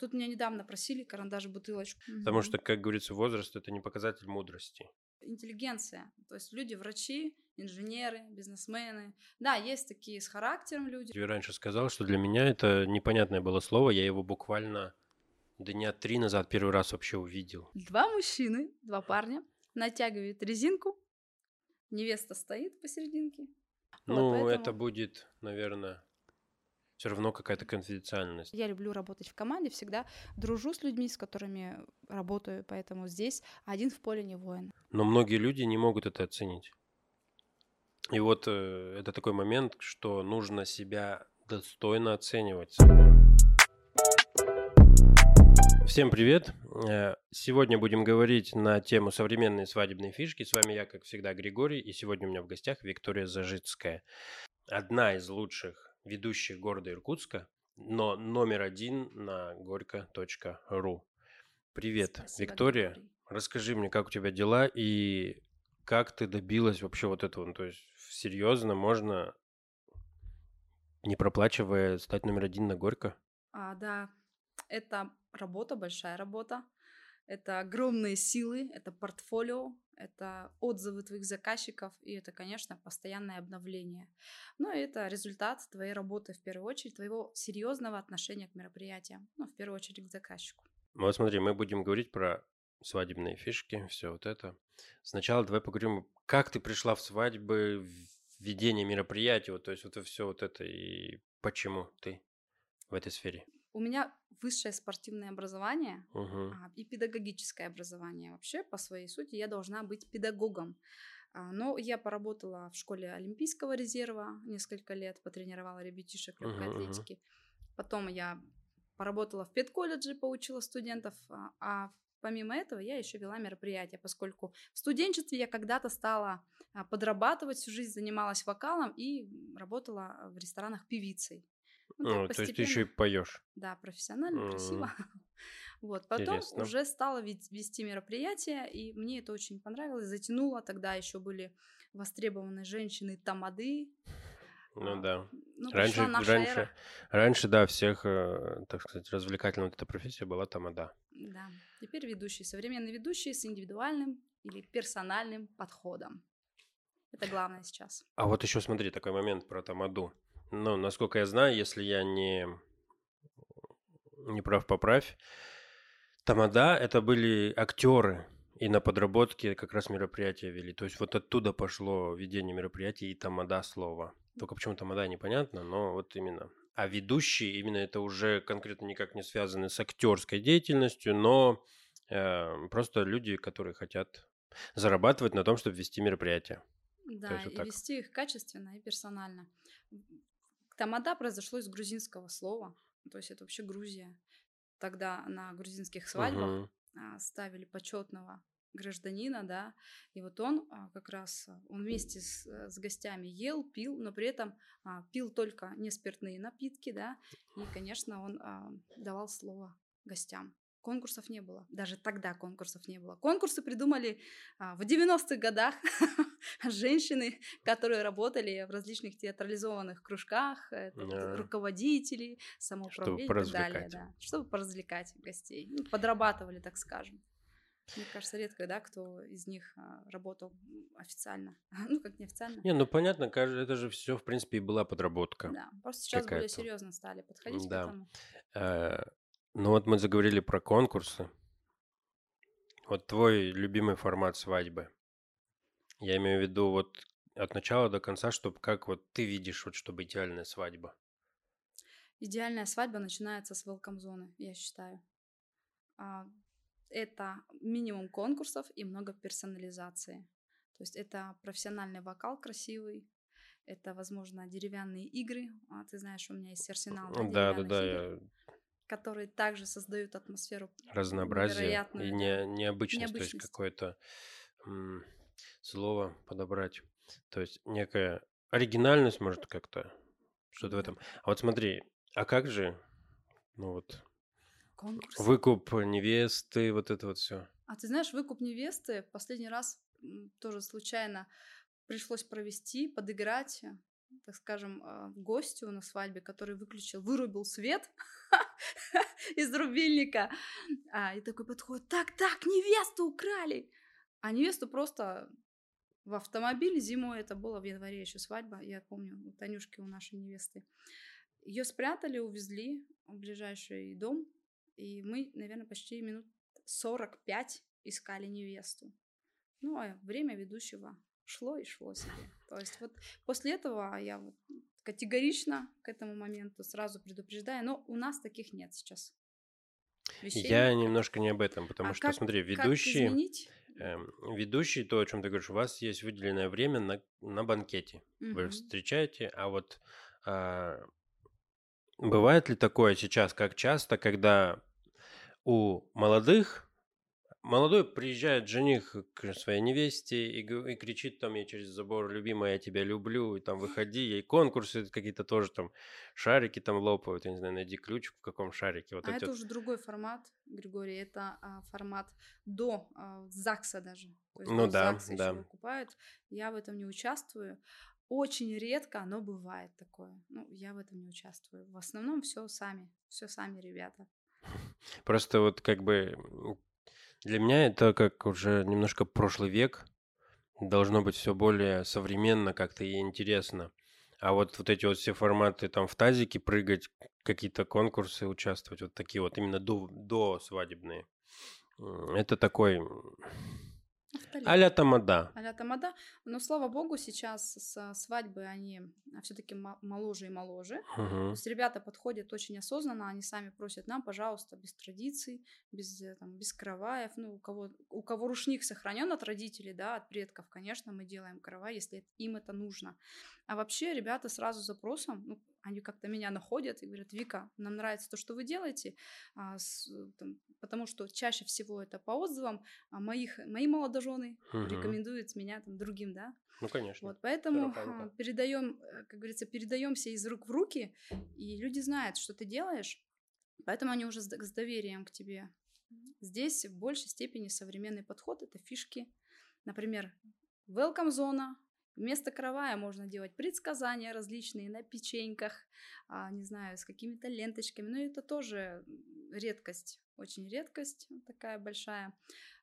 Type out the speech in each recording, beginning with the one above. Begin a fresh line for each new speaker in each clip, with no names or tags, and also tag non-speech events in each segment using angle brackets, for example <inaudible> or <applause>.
тут меня недавно просили карандаш, бутылочку.
Потому что, как говорится, возраст это не показатель мудрости.
Интеллигенция. То есть люди врачи, инженеры, бизнесмены. Да, есть такие с характером люди.
Я раньше сказал, что для меня это непонятное было слово, я его буквально дня три назад первый раз вообще увидел.
Два мужчины, два парня натягивают резинку. Невеста стоит посерединке. Вот
ну,
поэтому-
это будет, наверное, все равно какая-то конфиденциальность.
Я люблю работать в команде, всегда дружу с людьми, с которыми работаю, поэтому здесь один в поле не воин.
Но многие люди не могут это оценить. И вот э, это такой момент, что нужно себя достойно оценивать. Всем привет! Э, Сегодня будем говорить на тему современные свадебные фишки. С вами я, как всегда, Григорий, и сегодня у меня в гостях Виктория Зажицкая. Одна из лучших ведущих города Иркутска, но номер один на горько.ру. Привет,
Спасибо,
Виктория.
Григорий.
Расскажи мне, как у тебя дела и как ты добилась вообще вот этого? Ну, То есть серьезно можно, не проплачивая, стать номер один на Горько?
А, да, это работа, большая работа. Это огромные силы, это портфолио, это отзывы твоих заказчиков, и это, конечно, постоянное обновление. Но это результат твоей работы, в первую очередь, твоего серьезного отношения к мероприятиям, ну, в первую очередь, к заказчику.
Вот смотри, мы будем говорить про свадебные фишки, все вот это. Сначала давай поговорим, как ты пришла в свадьбы, в ведение мероприятий, вот, то есть вот все вот это, и почему ты в этой сфере?
У меня высшее спортивное образование,
Мгм.
а, и педагогическое образование. Вообще, по своей сути, я должна быть педагогом. А, Но я поработала в школе Олимпийского резерва несколько лет, потренировала ребятишек легкой
мгм.
атлетики. Потом я поработала в педколледже, поучила студентов. а- А помимо этого я еще вела мероприятия, поскольку в студенчестве я когда-то стала а, подрабатывать, всю жизнь занималась вокалом и работала в ресторанах певицей. Ну,
Ну, то есть ты еще и поешь.
да, профессионально,
М.
красиво. <laughs> Вот, потом
Интересно.
уже стала вести мероприятия, и мне это очень понравилось, затянуло. Тогда еще были востребованы женщины тамады.
Ну
А,
да.
Ну,
Раньше, раньше,
эра.
раньше, да, всех, э, так сказать, развлекательная вот эта профессия была тамада.
Да, теперь ведущие, современные ведущие с индивидуальным или персональным подходом. Это главное сейчас.
А вот еще смотри, такой момент про тамаду. Ну, насколько я знаю, если я не, не прав, поправь, тамада это были актеры, и на подработке как раз мероприятия вели. То есть вот оттуда пошло ведение мероприятий и тамада слово. Только почему тамада непонятно, но вот именно. А ведущие именно это уже конкретно никак не связаны с актерской деятельностью, но э, просто люди, которые хотят зарабатывать на том, чтобы вести мероприятие.
Да,
есть вот
и
так.
вести их качественно и персонально. Тамада произошло из грузинского слова, то есть это вообще Грузия. Тогда на грузинских свадьбах а, ставили почетного гражданина, да, и вот он а, как раз, а, он вместе с, э, с гостями ел, пил, но при этом а, пил только не спиртные напитки, да, и, конечно, он а, давал слово гостям. Конкурсов не было, даже тогда конкурсов не было. Конкурсы придумали а, в 90-х годах <laughs> женщины, которые работали в различных театрализованных кружках, это
Да.
руководители, самоуправление и так далее, да, чтобы поразвлекать гостей, ну, подрабатывали, так скажем. Мне кажется, редко, да, кто из них а, работал официально, <laughs> ну как неофициально.
Не, ну понятно, это же все, в принципе, и была подработка.
Да, просто сейчас более серьезно стали подходить
Да.
к этому.
Ну вот мы заговорили про конкурсы. Вот твой любимый формат свадьбы. Я имею в виду вот от начала до конца, чтобы как вот ты видишь, вот чтобы идеальная свадьба.
Идеальная свадьба начинается с велком-зоны, я считаю. А, Это минимум конкурсов и много персонализации. То есть это профессиональный вокал красивый, это, возможно, деревянные игры. А, ты знаешь, у меня есть арсенал да,
Да, да,
игр,
я
которые также создают атмосферу
разнообразие и не, необычность, то есть какое-то м, слово подобрать. То есть некая оригинальность, может, как-то что-то в этом. А вот смотри, а как же, ну вот,
конкурсы.
выкуп невесты, вот это вот все.
А ты знаешь, выкуп невесты последний раз тоже случайно пришлось провести, подыграть. Так скажем, а, гостю на свадьбе, который выключил, вырубил свет <laughs> из рубильника. А, и такой подходит, так, так, невесту украли. А невесту просто в автомобиль зимой, это было в январе еще свадьба, я помню, у Танюшки, у нашей невесты. Ее спрятали, увезли в ближайший дом, и мы, наверное, почти минут 45 искали невесту. Ну, а время ведущего шло и шло себе. То есть вот после этого я вот категорично к этому моменту сразу предупреждаю, но у нас таких нет сейчас.
Вещей. Я немножко не об этом, потому а что, как, смотри, ведущие, э, ведущий, то, о чем ты говоришь, у вас есть выделенное время на, на банкете. Угу. Вы встречаете, а вот а, бывает ли такое сейчас, как часто, когда у молодых Молодой приезжает жених к своей невесте и, и кричит там ей через забор, любимая, я тебя люблю, и там выходи, ей конкурсы какие-то тоже там, шарики там лопают, я не знаю, найди ключ в каком шарике.
Вот а это вот. уже другой формат, Григорий, это а, формат до а, ЗАГСа даже. То есть
ну да, ЗАГСа да.
выкупают. Я в этом не участвую. Очень редко, но бывает такое. Ну, я в этом не участвую. В основном все сами, все сами ребята. <laughs>
Просто вот как бы для меня это как уже немножко прошлый век. Должно быть все более современно как-то и интересно. А вот вот эти вот все форматы, там в тазике прыгать, какие-то конкурсы участвовать, вот такие вот именно до, до свадебные. Это такой а-ля тамада.
А-ля тамада. Но, слава богу, сейчас с свадьбы они все-таки моложе и моложе. Угу. То есть ребята подходят очень осознанно, они сами просят нам, пожалуйста, без традиций, без, э, там, без караваев. Ну, у кого, у кого рушник сохранен от родителей, да, от предков, конечно, мы делаем каравай, если им это нужно. А вообще ребята сразу запросом, ну, они как-то меня находят и говорят, Вика, нам нравится то, что вы делаете, а, с, там, потому что чаще всего это по отзывам а моих, мои молодожены угу. рекомендуют меня там другим, да.
Ну, конечно.
Вот, поэтому а, передаем, э, как говорится, передаемся из рук в руки, и люди знают, что ты делаешь, поэтому они уже с, с доверием к тебе. Здесь в большей степени современный подход — это фишки. Например, welcome зона, Вместо каравая можно делать предсказания различные на печеньках, а, не знаю, с какими-то ленточками. Но это тоже редкость, очень редкость такая большая.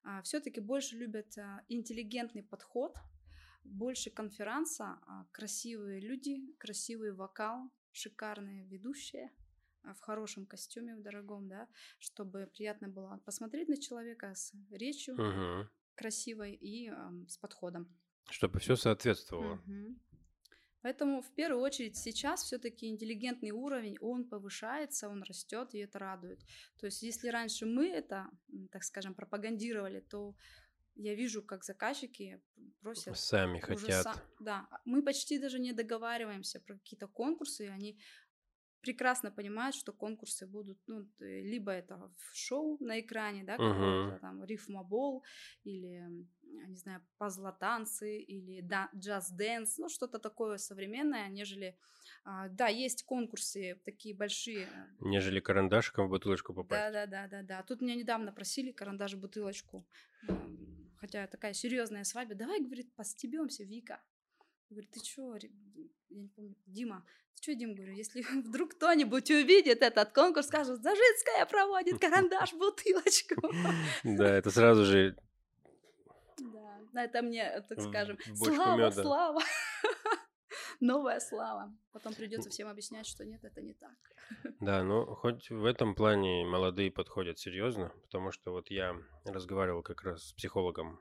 А, Все-таки больше любят а, интеллигентный подход, больше конферанса, а, красивые люди, красивый вокал, шикарные ведущие в хорошем костюме, в дорогом, да, чтобы приятно было посмотреть на человека с речью угу. красивой и э, с подходом.
Чтобы все соответствовало.
Угу. Поэтому в первую очередь сейчас все-таки интеллигентный уровень, он повышается, он растет, и это радует. То есть если раньше мы это, так скажем, пропагандировали, то я вижу, как заказчики просят...
Сами хотят. Са...
Да, мы почти даже не договариваемся про какие-то конкурсы, и они прекрасно понимают, что конкурсы будут, ну, либо это в шоу на экране, да, uh-huh. там рифмобол, или, не знаю, пазлотанцы, или да, джаз-дэнс, ну, что-то такое современное, нежели... А, да, есть конкурсы такие большие. Э,
нежели карандашиком в бутылочку попасть.
Да-да-да-да-да. Тут меня недавно просили карандаш в бутылочку, хотя такая серьезная свадьба. Давай, говорит, постебемся, Вика. Говорит, ты чё, я не помню, Дима, ты чё, Дим, говорю, если <laughs> вдруг кто-нибудь увидит этот конкурс, скажет, Зажитская проводит карандаш, бутылочку. <laughs> <laughs>
Да, это сразу же...
Да, это мне, так скажем, слава, слава. Новая слава. Потом придется всем объяснять, что нет, это не так.
Да, ну хоть в этом плане молодые подходят серьезно, потому что вот я разговаривал как раз с психологом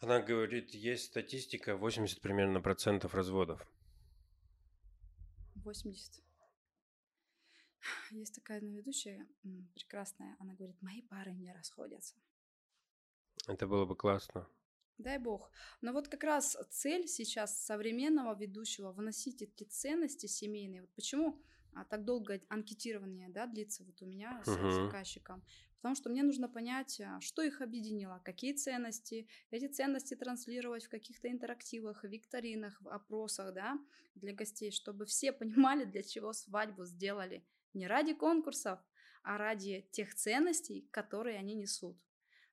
она говорит, есть статистика 80 примерно процентов разводов.
80. <sighs> Есть такая одна ведущая прекрасная, она говорит, мои пары не расходятся.
Это было бы классно.
Дай бог. Но вот как раз цель сейчас современного ведущего вносить эти ценности семейные. Вот почему а, так долго анкетирование да, длится вот у меня с uh-huh. заказчиком. Потому что мне нужно понять, а, что их объединило, какие ценности, эти ценности транслировать в каких-то интерактивах, викторинах, в опросах, да, для гостей, чтобы все <laughs> понимали, для чего свадьбу сделали. Не ради конкурсов, а ради тех ценностей, которые они несут.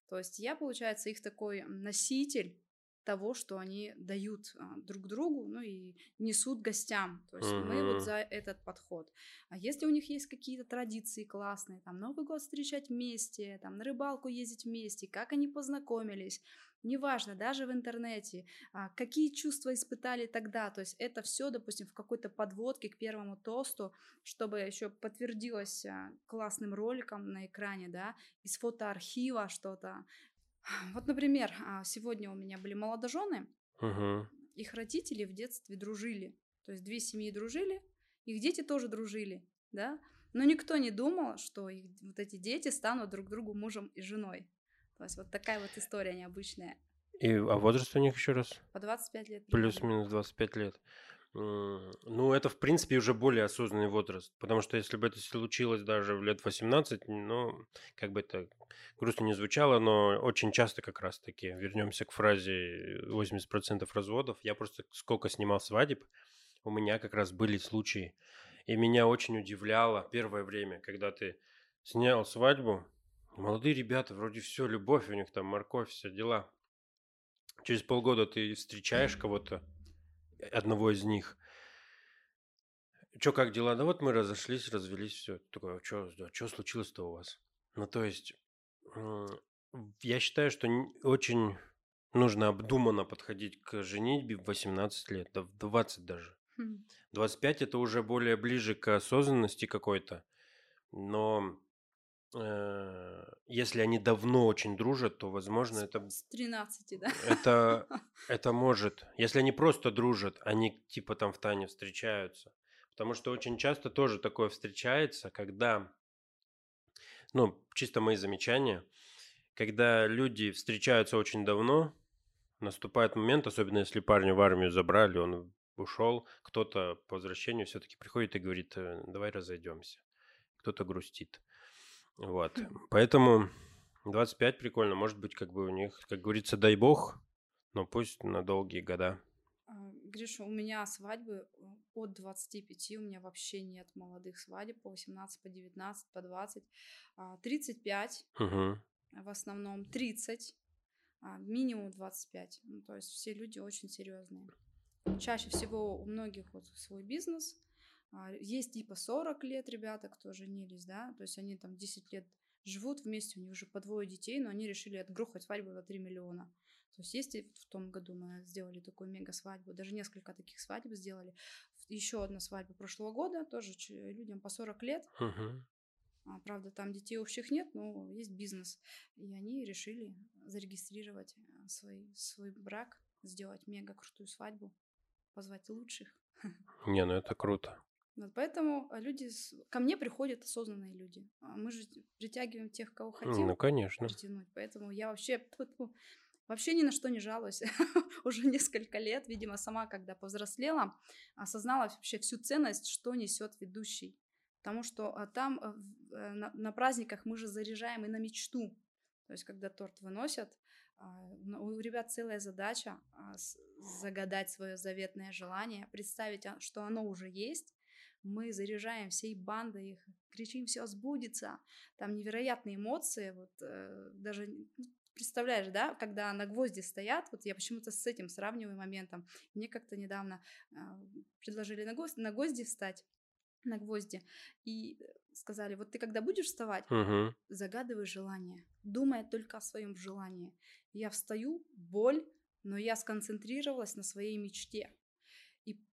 То есть я, получается, их такой носитель, того, что они дают а, друг другу, ну и несут гостям. То есть мы вот за этот подход. А если у них есть какие-то традиции классные, там Новый год встречать вместе, там на рыбалку ездить вместе, как они познакомились, неважно, даже в интернете, а, какие чувства испытали тогда, то есть это все, допустим, в какой-то подводке к первому тосту, чтобы еще подтвердилось а, классным роликом на экране, да, из фотоархива что-то. Вот, например, а, сегодня у меня были молодожены,
Мгм.
их родители в детстве дружили. То есть две семьи дружили, их дети тоже дружили, да. Но никто не думал, что их, вот эти дети станут друг другу мужем и женой. То есть вот такая вот история необычная.
И, а возраст у них еще раз?
По 25 лет.
Плюс-минус 25 лет. М, Ну, это, в принципе, уже более осознанный возраст. Потому что если бы это случилось даже в лет 18, ну, как бы это грустно не звучало, но очень часто как раз-таки, вернемся к фразе 80% разводов, я просто сколько снимал свадеб, у меня как раз были случаи. И меня очень удивляло первое время, когда ты снял свадьбу, молодые ребята, вроде все, любовь у них там, морковь, все дела. Через полгода ты встречаешь кого-то, одного из них. Чё, как дела? Да вот мы разошлись, развелись, все. Такое, что что случилось-то у вас? Ну, то есть, я считаю, что очень нужно обдуманно подходить к женитьбе в 18 лет, да в 20 даже.
Хм.
25 это уже более ближе к осознанности какой-то, но если они давно очень дружат, то, возможно, это
С 13, да?
это, <laughs> это может. Если они просто дружат, они типа там в Тане встречаются. Потому что очень часто тоже такое встречается, когда, ну, чисто мои замечания, когда люди встречаются очень давно, наступает момент, особенно если парня в армию забрали, он ушел, кто-то по возвращению все-таки приходит и говорит, «Э, давай разойдемся. Кто-то грустит. Вот. Поэтому 25 прикольно. Может быть, как бы у них, как говорится, дай бог, но пусть на долгие года.
А, Гриша, у меня свадьбы э, от 25, у меня вообще нет молодых свадеб по 18, по 19, по 20. А, 35
Мгм.
в основном, 30, а, минимум 25. Ну, то есть все люди очень серьезные. Чаще всего у многих вот свой бизнес. А, Есть и по 40 лет ребята, кто женились, да, то есть они там 10 лет живут вместе, у них уже по двое детей, но они решили отгрохать свадьбу за 3 миллиона. То есть есть в том году мы сделали такую мега свадьбу, даже несколько таких свадеб сделали. Еще одна свадьба прошлого года, тоже людям по 40 лет. А, правда, там детей общих нет, но есть бизнес. И они решили зарегистрировать э, свой, свой брак, сделать мега крутую свадьбу, позвать лучших. <laughs>
Не, ну это круто.
Вот поэтому а, люди с- ко мне приходят осознанные люди. А Мы же притягиваем тех, кого хотим
Ну, конечно.
притянуть. Поэтому я вообще тьфу-тьфу, вообще ни на что не жалуюсь. <laughs> Уже несколько лет, видимо, сама, когда повзрослела, осознала вообще всю ценность, что несет ведущий. Потому что а, там э, на, на праздниках мы же заряжаем и на мечту. То есть, когда торт выносят, ну, у ребят целая задача загадать свое заветное желание, представить, что оно уже есть. Мы заряжаем всей бандой их, кричим, все сбудется. Там невероятные эмоции, вот э, даже ну, представляешь, да, когда на гвозди стоят, вот я почему-то с этим сравниваю моментом. Мне как-то недавно а, предложили на, гвозди, на гвозди встать, на гвозди, и сказали, вот ты когда будешь вставать,
Мгм.
загадывай желание, думая только о своем желании. Я встаю, боль, но я сконцентрировалась на своей мечте.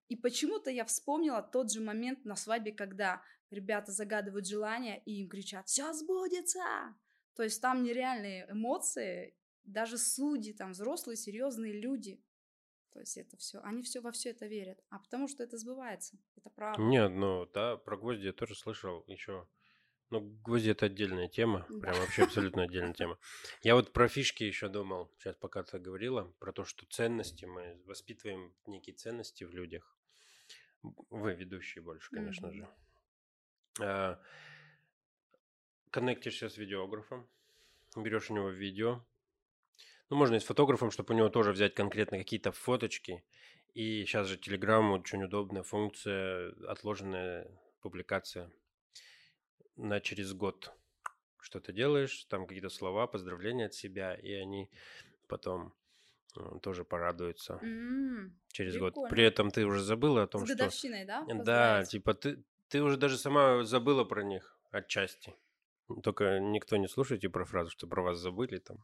И, почему-то я вспомнила тот же момент на свадьбе, когда ребята загадывают желание и им кричат «Все сбудется!» То есть там нереальные эмоции, даже судьи, там взрослые, серьезные люди. То есть это все, они все во все это верят. А потому что это сбывается, это правда.
Нет, ну да, про гвозди я тоже слышал еще. Ну, гвозди это отдельная тема, прям вообще абсолютно отдельная тема. Я вот про фишки еще думал, сейчас пока ты говорила, про то, что ценности, мы воспитываем некие ценности в людях. Вы ведущие больше, конечно же. А, Коннектишься с видеографом, берешь у него видео. Ну, можно и с фотографом, чтобы у него тоже взять конкретно какие-то фоточки. И сейчас же Telegram очень удобная функция, отложенная публикация на через год. Что ты делаешь, там какие-то слова, поздравления от себя, и они потом э, тоже порадуется
М,
через год. При
Прикольно.
этом ты уже забыла о
С
том, что...
годовщиной, да,
Да, типа ты, ты уже даже сама забыла про них отчасти. Только никто не слушайте про фразу, что про вас забыли там.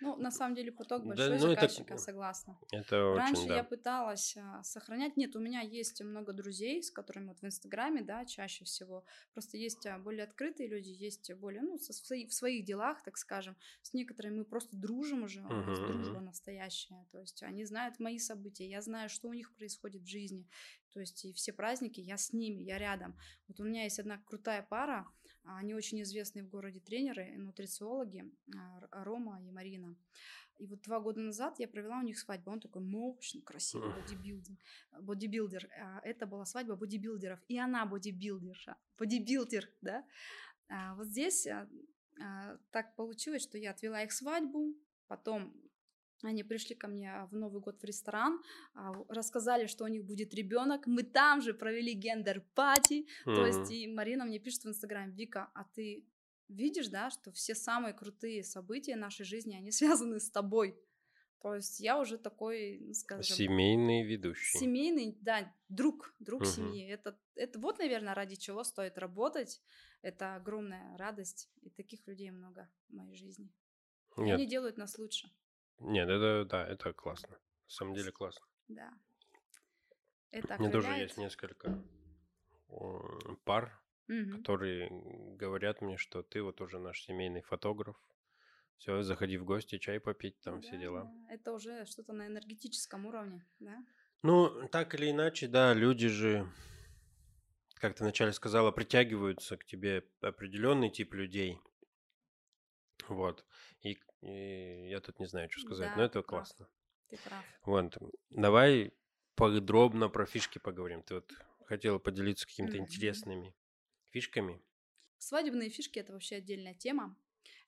Ну, на самом деле поток
Да,
большой
ну это-
заказчика, согласна.
Это
Раньше
очень, да.
я пыталась а, сохранять. Нет, у меня есть много друзей, с которыми вот в Инстаграме, да, чаще всего. Просто есть а, более открытые люди, есть более, ну, со в своих делах, так скажем. С некоторыми мы просто дружим уже, у нас
Мгм,
дружба
мгм.
настоящая. То есть они знают мои события, я знаю, что у них происходит в жизни. То есть и все праздники я с ними, я рядом. Вот у меня есть одна крутая пара, а, они очень известные в городе тренеры, нутрициологи, а, Рома и Марина. И вот два года назад я провела у них свадьбу. Он такой мощный, красивый
Мгм.
бодибилдер. бодибилдер. А Это была свадьба бодибилдеров. И она бодибилдерша. Бодибилдер, да? А Вот здесь так получилось, что я отвела их свадьбу. Потом они пришли ко мне в Новый год в ресторан, а, рассказали, что у них будет ребенок. Мы там же провели gender party. То есть и Марина мне пишет в Инстаграме, Вика, а ты видишь, да, что все самые крутые события нашей жизни, они <laughs> связаны с тобой. То есть я уже такой, ну, скажем,
Семейный ведущий.
семейный, да, друг, друг
Мгм.
семьи. Это, это вот, наверное, ради чего стоит работать. Это огромная радость, и таких людей много в моей жизни. И
Нет,
Они делают нас лучше,
нет, это, да, это классно. На самом деле классно.
да. Это
Мне тоже
окрыляет.
есть несколько м, пар,
Мгм.
которые говорят мне, что ты вот уже наш семейный фотограф. Все, заходи в гости, чай попить, там все
Да,
дела.
да, Это уже что-то на энергетическом уровне, да?
Ну, так или иначе, да, люди же, как ты вначале сказала, притягиваются к тебе определенный тип людей. Вот. И, и я тут не знаю, что сказать,
Да,
но это
ты прав.
классно.
Ты прав.
Вот. Давай подробно про фишки поговорим. Ты вот хотела поделиться какими-то
Мгм.
интересными фишками.
Свадебные фишки это вообще отдельная тема.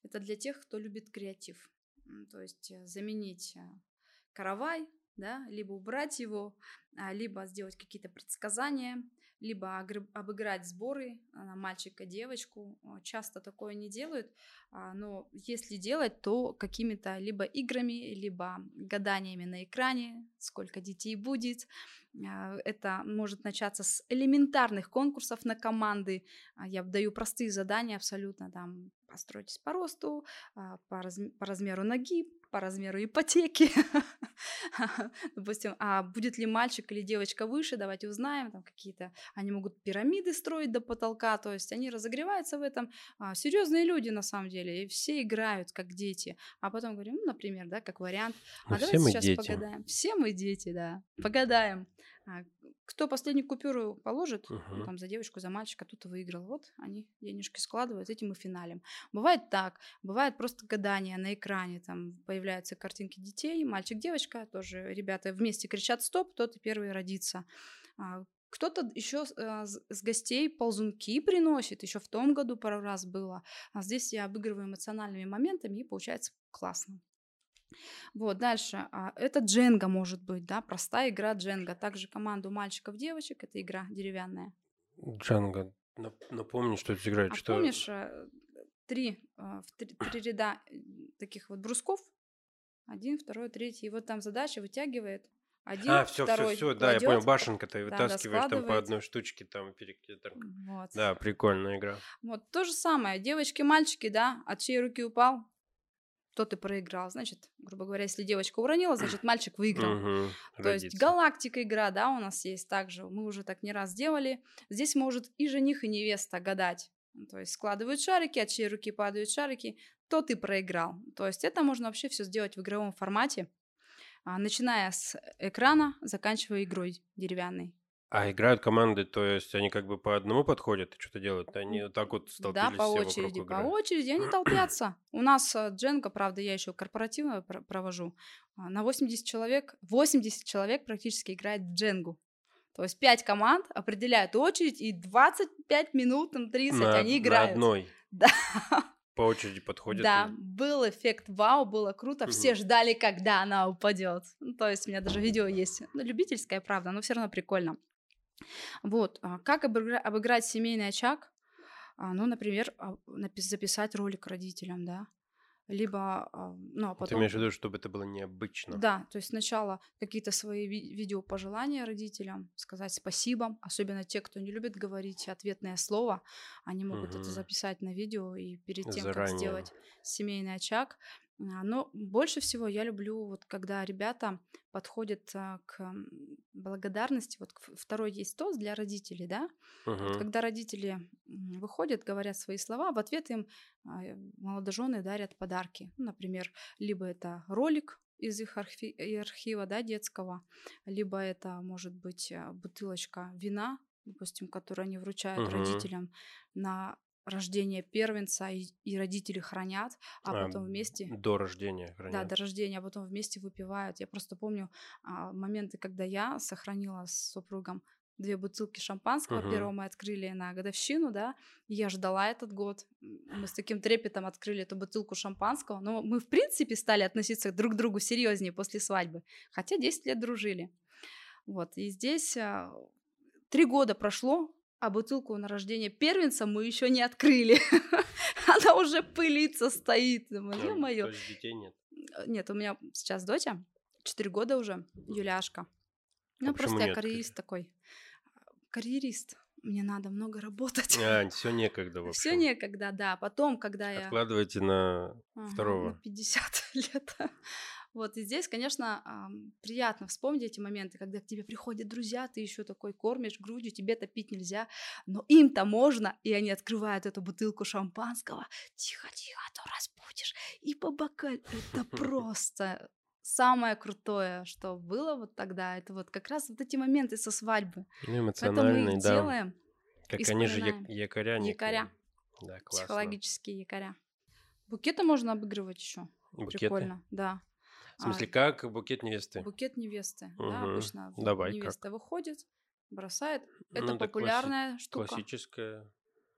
Это для тех, кто любит креатив. То есть э, заменить э, каравай, да, либо убрать его, а, либо сделать какие-то предсказания, либо обыграть сборы а, на мальчика, девочку. О, Часто такое не делают, а, но если делать, то какими-то либо играми, либо гаданиями на экране, сколько детей будет. А, Это может начаться с элементарных конкурсов на команды, а, Я даю простые задания абсолютно, там, постройтесь по росту, а, по размеру ноги, по размеру ипотеки. <laughs> Допустим, а будет ли мальчик или девочка выше, давайте узнаем, там какие-то, они могут пирамиды строить до потолка, то есть они разогреваются в этом. А, серьезные люди на самом деле, и все играют как дети. А потом говорим, ну, например, да, как вариант, а
все
давайте сейчас
дети.
погадаем. Все мы дети, да. Погадаем. А, кто последнюю купюру положит, ну,
Мгм.
там за девочку, за мальчика, и выиграл. Вот они денежки складывают, этим и финалем. Бывает так, бывает просто гадание на экране, там появляются картинки детей, мальчик, девочка, тоже ребята вместе кричат стоп, тот и первый родится. А, Кто-то еще с гостей ползунки приносит, еще в том году пару раз было. А здесь я обыгрываю эмоциональными моментами, и получается классно. Вот, дальше. а, Это дженга может быть, да, простая игра дженга. Также команду мальчиков, девочек, это игра деревянная.
Джанго, нап- напомни, что это играет.
А
что...
помнишь, э, три, э, в три, три ряда э, таких вот брусков? Один, второй, третий. И вот там задача вытягивает. Один,
А, все, все,
второй
все, да, я понял, башенка ты
да,
вытаскиваешь там по одной штучке, там перекидываешь.
Вот.
Да, прикольная игра.
Вот то же самое. Девочки, мальчики, да, от чьей руки упал, тот и проиграл. Значит, грубо говоря, если девочка уронила, значит, мальчик выиграл.
Мгм,
То есть
родится.
галактика игра, да, у нас есть также. Мы уже так не раз делали. Здесь может и жених, и невеста гадать. То есть складывают шарики, от чьей руки падают шарики, тот и проиграл. То есть это можно вообще все сделать в игровом формате, а, начиная с экрана, заканчивая игрой деревянной.
А играют команды, то есть они как бы по одному подходят и что-то делают? Они вот так вот столпились
Да, по
все
очереди, по очереди, они <clears throat> толпятся. У нас э, Дженка, правда, я еще корпоративно пр- провожу. а, На 80 человек, 80 человек практически играет в Дженгу. То есть 5 команд определяют очередь, и 25 минут, там 30
на,
они
на
играют.
одной <laughs>
Да.
по очереди подходят.
Да,
и-
был эффект вау, было круто. Все
Мгм.
ждали, когда она упадет. Ну, то есть у меня даже видео есть. Ну, любительская, правда, но все равно прикольно. Вот, а, как обыгра- обыграть семейный очаг? А, Ну, например, а, записать ролик родителям, да. либо, ну, а
Ты
потом...
имеешь в виду, чтобы это было необычно?
Да, то есть сначала какие-то свои ви- видео пожелания родителям, сказать спасибо, особенно те, кто не любит говорить ответное слово, они могут это
Мгм.
записать на видео и перед тем, как
Заранее.
сделать семейный очаг. Но больше всего я люблю, вот когда ребята подходят к благодарности. Вот второй есть тост для родителей, да? Вот
Мгм.
когда родители выходят, говорят свои слова, в ответ им а, молодожены дарят подарки. Ну, Например, либо это ролик из их архи- архива да, детского, либо это может быть а, бутылочка вина, допустим, которую они вручают
Мгм.
родителям на рождение первенца, и, и родители хранят, а
А,
потом вместе
До рождения
да,
хранят.
до рождения, а потом вместе выпивают. Я просто помню а, моменты, когда я сохранила с супругом две бутылки шампанского.
Мгм.
Первого мы открыли на годовщину, да. и Я ждала этот год. Мы с таким трепетом открыли эту бутылку шампанского. Но мы, в принципе, стали относиться друг к другу серьезнее после свадьбы. Хотя 10 лет дружили. Вот. И здесь а, три года прошло, а бутылку на рождение первенца мы еще не открыли. <laughs> Она уже пылится, стоит. Думаю.
То есть детей нет.
Э, Нет, у меня сейчас доча, 4 года уже, Юляшка. Ну,
А почему
просто я карьерист такой. Карьерист. Мне надо много работать.
А, <laughs> все некогда, в
Все некогда, да. Потом, когда я...
Откладывайте на
Ага,
второго.
на 50 <laughs> лет. Вот, и здесь, конечно, приятно вспомнить эти моменты, когда к тебе приходят друзья, ты еще такой кормишь грудью, тебе-то пить нельзя, но им-то можно, и они открывают эту бутылку шампанского, тихо-тихо, а то разбудишь, и по бокаль. Это <laughs> просто самое крутое, что было вот тогда, это вот как раз вот эти моменты со свадьбы.
Ну,
их
да.
делаем,
Как они же я- якоря.
Якоря.
Да, классно.
психологические якоря. Букеты можно обыгрывать еще.
Букеты?
Прикольно, да.
В смысле,
А,
как букет невесты?
Букет невесты, да,
Мгм.
обычно
Давай, как?
невеста выходит, бросает. Это
Ну, это класси-
популярная штука.
Классическая.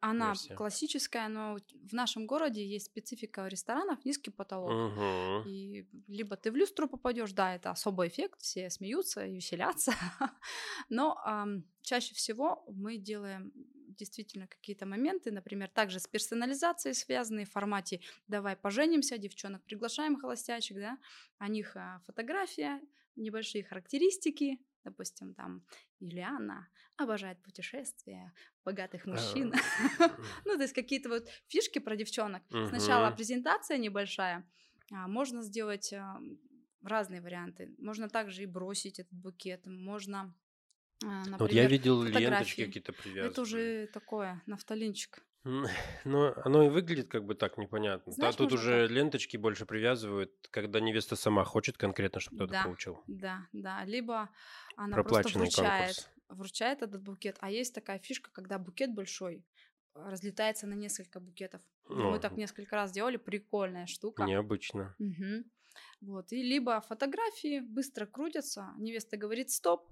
Она
версия.
классическая, но в нашем городе есть специфика ресторанов, низкий потолок.
Мгм.
И либо ты в люстру попадешь, да, это особый эффект, все смеются и веселятся. <laughs> Но ам, чаще всего мы делаем действительно какие-то моменты, например, также с персонализацией связанные в формате «давай поженимся», девчонок приглашаем холостячек, да, о них а, фотография, небольшие характеристики, допустим, там Юлиана обожает путешествия, богатых мужчин. <laughs> Ну, то есть какие-то вот фишки про девчонок. Сначала презентация небольшая, а, можно сделать а, разные варианты. Можно также и бросить этот букет, можно,
Ну, Вот я
например,
видел ленточки какие-то привязаны.
Это уже такое, нафталинчик. <laughs>
Ну, оно и выглядит как бы так непонятно.
Знаешь,
да, тут уже ленточки больше привязывают, когда невеста сама хочет конкретно, чтобы кто-то
Да.
получил.
Да, да. Либо она просто вручает,
конкурс.
вручает этот букет. А есть такая фишка, когда букет большой а, разлетается на несколько букетов.
Ну,
Мы так несколько раз делали, прикольная штука.
Необычно.
Мгм. Вот. И либо фотографии быстро крутятся, невеста говорит стоп,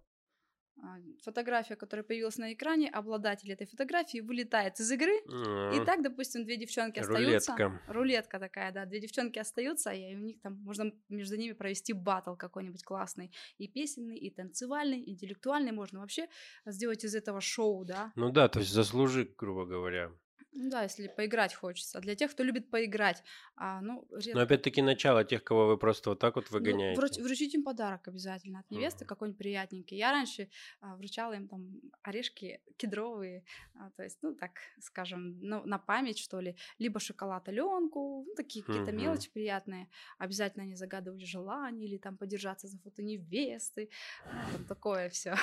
фотография, которая появилась на экране, обладатель этой фотографии вылетает из игры, и
М,
так, допустим, две девчонки остаются.
Рулетка.
Рулетка такая, да, две девчонки остаются, и у них там можно между ними провести батл какой-нибудь классный. И песенный, и танцевальный, и интеллектуальный. Можно вообще сделать из этого шоу, да.
Ну да, то есть заслужи, грубо говоря.
Ну да, если поиграть хочется. А Для тех, кто любит поиграть. А, ну, редко
Но опять-таки начало тех, кого вы просто вот так вот
Ну,
выгоняете.
вруч- вручить им подарок обязательно от невесты,
Мгм.
какой-нибудь приятненький. Я раньше а, вручала им там орешки кедровые, а, то есть, ну, так скажем, ну, на память, что ли, либо шоколад Аленку, ну, такие какие-то
Мгм.
мелочи приятные. Обязательно они загадывали желание или там подержаться за фото невесты, ну, там такое все.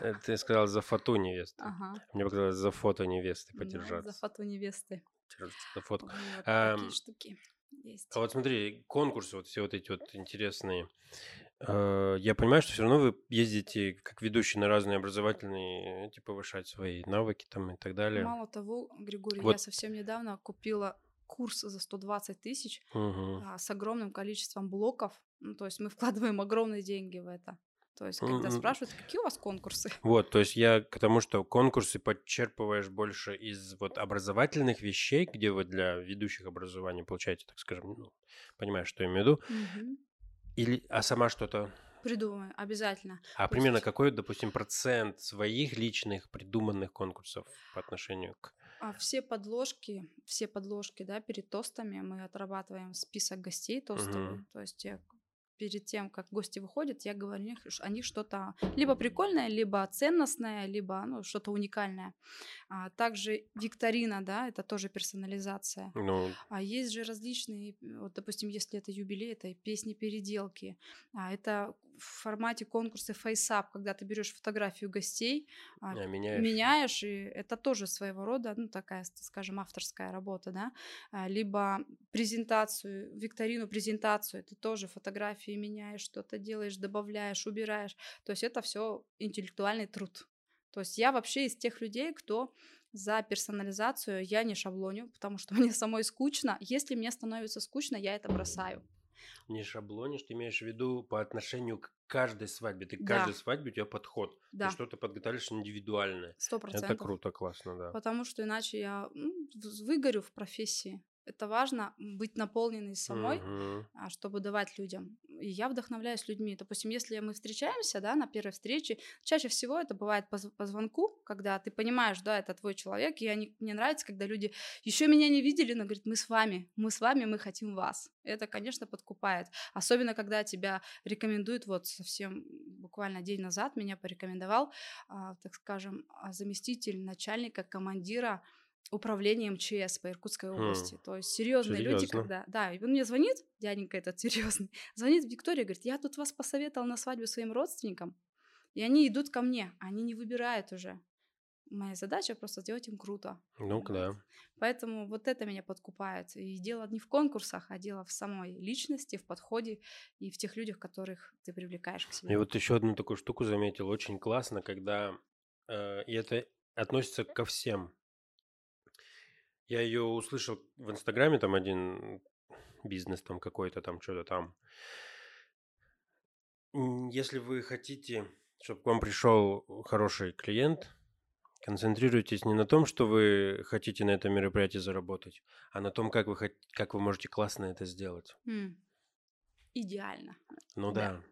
Э, Ты сказал за фото невесты.
Ага.
Мне показалось за фото невесты
Да,
подержаться.
За фото невесты.
За фотку.
Вот такие штуки есть.
А вот смотри, конкурсы, вот все вот эти вот интересные. Э, Я понимаю, что все равно вы ездите как ведущий на разные образовательные, эти повышать свои навыки там и так далее.
Мало того, Григорий, я
Вот.
совсем недавно купила курс за 120 тысяч а, с огромным количеством блоков. Ну, то есть мы вкладываем <laughs> огромные деньги в это. То есть, когда спрашивают, какие у вас конкурсы? <laughs>
Вот, то есть я к тому, что конкурсы подчерпываешь больше из вот образовательных вещей, где вы для ведущих образования получаете, так скажем, ну, понимаешь, что я имею в виду,
Мгм.
или, а сама что-то,
Придумаю, обязательно.
а
То
примерно какой, допустим, процент своих личных придуманных конкурсов по отношению к
А все подложки, все подложки, да, перед тостами мы отрабатываем список гостей тостовый.
Мгм.
То есть перед тем, как гости выходят, я говорю о них, ш- о них что-то либо прикольное, либо ценностное, либо ну, что-то уникальное. А также викторина, да, это тоже персонализация.
Ну,
А есть же различные, вот, допустим, если это юбилей, это песни-переделки. А это в формате конкурса FaceUp, когда ты берешь фотографию гостей, а,
а, меняешь.
меняешь, и это тоже своего рода, ну, такая, скажем, авторская работа, да, А, либо презентацию, викторину, презентацию, ты тоже фотографии меняешь, что-то делаешь, добавляешь, убираешь, то есть это все интеллектуальный труд. То есть я вообще из тех людей, кто за персонализацию я не шаблоню, потому что <laughs> мне самой скучно. Если мне становится скучно, я это бросаю.
Не шаблонишь, ты имеешь в виду по отношению к каждой свадьбе. Ты к
Да.
каждой свадьбе у тебя подход.
Да,
Ты что-то подготавливаешь индивидуальное.
сто
Это
процентов.
круто, классно, да.
Потому что иначе я ну, выгорю в профессии. Это важно быть наполненной самой, а, чтобы давать людям. И я вдохновляюсь людьми. Допустим, если мы встречаемся, да, на первой встрече, чаще всего это бывает по, по звонку, когда ты понимаешь, да, это твой человек, и они, мне нравится, когда люди еще меня не видели, но говорят, мы с вами, мы с вами, мы хотим вас. Это, конечно, подкупает. Особенно, когда тебя рекомендуют, вот совсем буквально день назад меня порекомендовал, а, так скажем, а, заместитель начальника, командира управления МЧС по Иркутской
Хм.
области. То есть серьезные люди,
Серьезно?
когда... Да, и он мне звонит, дяденька этот серьезный, <laughs> звонит Виктория, говорит, я тут вас посоветовал на свадьбу своим родственникам, и они идут ко мне, они не выбирают уже. Моя задача просто сделать им круто.
Ну,
Вот.
да.
Поэтому вот это меня подкупает. И дело не в конкурсах, а дело в самой личности, в подходе и в тех людях, которых ты привлекаешь к
И
себе.
вот еще одну такую штуку заметил. Очень классно, когда... э, и это относится ко всем. Я ее услышал в Инстаграме, там один бизнес там какой-то, там что-то там. Если вы хотите, чтобы к вам пришел хороший клиент, концентрируйтесь не на том, что вы хотите на этом мероприятии заработать, а на том, как вы, хот- как вы можете классно это сделать.
М. Идеально.
Ну
Да.
да.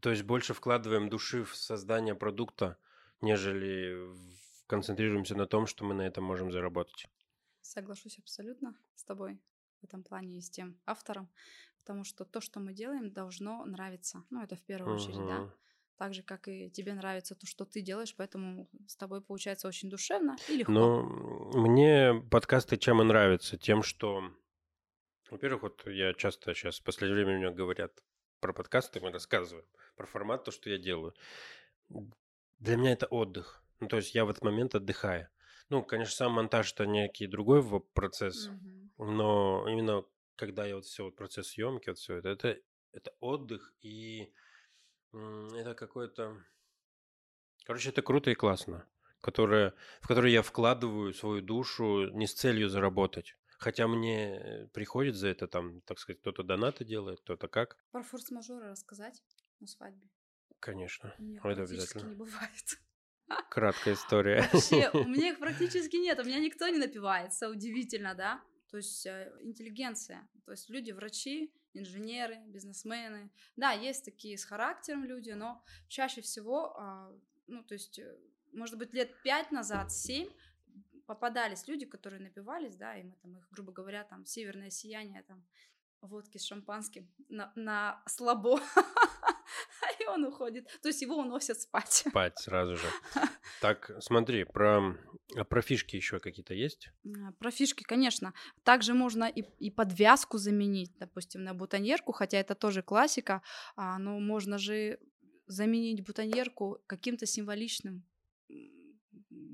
То есть больше вкладываем души в создание продукта, нежели в- концентрируемся на том, что мы на этом можем заработать.
Соглашусь абсолютно с тобой в этом плане и с тем автором, потому что то, что мы делаем, должно нравиться. Ну, это в первую очередь, да. Так же, как и тебе нравится то, что ты делаешь, поэтому с тобой получается очень душевно и легко.
Но мне подкасты чем и нравятся? Тем, что, во-первых, вот я часто сейчас в последнее время мне говорят про подкасты, мы рассказываем про формат, то, что я делаю. Для меня это отдых. Ну, то есть я в этот момент отдыхаю. Ну, конечно, сам монтаж это некий другой процесс,
Мгм.
но именно когда я вот все вот процесс съемки, вот все это, это, это отдых и это какое-то, короче, это круто и классно, которое, в которое я вкладываю свою душу не с целью заработать. Хотя мне э, приходит за это там, так сказать, кто-то донаты делает, кто-то как.
Про форс-мажоры рассказать на свадьбе?
Конечно,
У меня
это обязательно.
не <laughs> бывает.
Краткая история. <laughs>
Вообще, у <laughs> меня их практически нет. У меня никто не напивается. Удивительно, да? То есть э, интеллигенция. То есть люди, врачи, инженеры, бизнесмены. Да, есть такие с характером люди, но чаще всего, а, ну, то есть, э, может быть, лет пять назад, семь, попадались люди, которые напивались, да, и мы там их, грубо говоря, там, северное сияние, там, водки с шампанским на, на слабо, <laughs> он уходит. То есть его уносят спать. <laughs>
Спать сразу же. <laughs> Так, смотри, про, а про фишки еще какие-то есть?
Про фишки, конечно. Также можно и, и подвязку заменить, допустим, на бутоньерку, хотя это тоже классика, а, но можно же заменить бутоньерку каким-то символичным,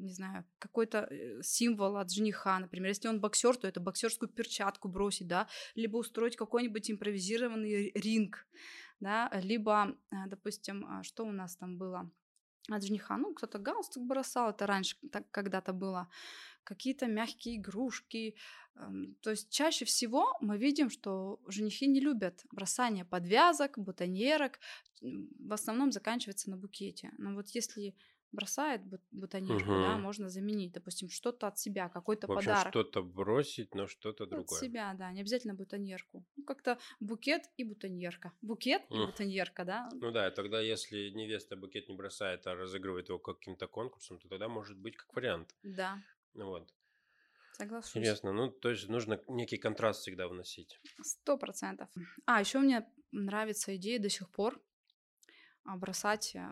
не знаю, какой-то э, символ от жениха, например, если он боксер, то это боксерскую перчатку бросить, да, либо устроить какой-нибудь импровизированный ринг, да, либо, а, допустим, а, что у нас там было от жениха, ну, кто-то галстук бросал, это раньше так когда-то было, какие-то мягкие игрушки. эм, То есть чаще всего мы видим, что женихи не любят бросание подвязок, бутоньерок. В основном заканчивается на букете. Но вот если бросает бут- бутоньерку, да, можно заменить, допустим, что-то от себя, какой-то
общем,
подарок.
что-то бросить, но что-то
От
другое.
себя, да, не обязательно бутоньерку. Ну, как-то букет и бутоньерка. Букет и
М.
бутоньерка, да.
Ну да, тогда если невеста букет не бросает, а разыгрывает его каким-то конкурсом, то тогда может быть как вариант.
Да.
Вот.
Соглашусь.
Интересно. Ну, то есть нужно некий контраст всегда вносить.
Сто процентов. А, еще мне нравится идея до сих пор а, бросать э,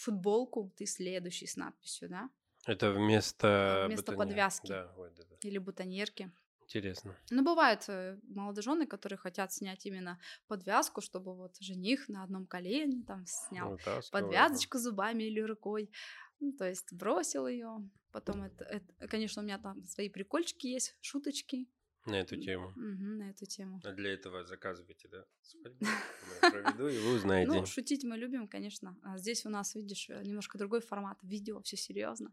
футболку «Ты следующий» с надписью, да?
Это вместо...
Вместо
бутоне-
подвязки.
Да, ой, да, да.
Или бутоньерки.
Интересно.
Ну, бывают э, молодожены, которые хотят снять именно подвязку, чтобы вот жених на одном колене там снял
Вытаскиваю.
подвязочку зубами или рукой. Ну, то есть бросил ее. Потом это, это- конечно, у меня там свои прикольчики есть, шуточки
На эту тему.
мгм, на эту тему.
А для этого заказывайте, да? <laughs> Свадьбу. Проведу, и вы узнаете.
Ну, шутить мы любим, конечно. А здесь у нас, видишь, э, немножко другой формат. Видео, все серьезно.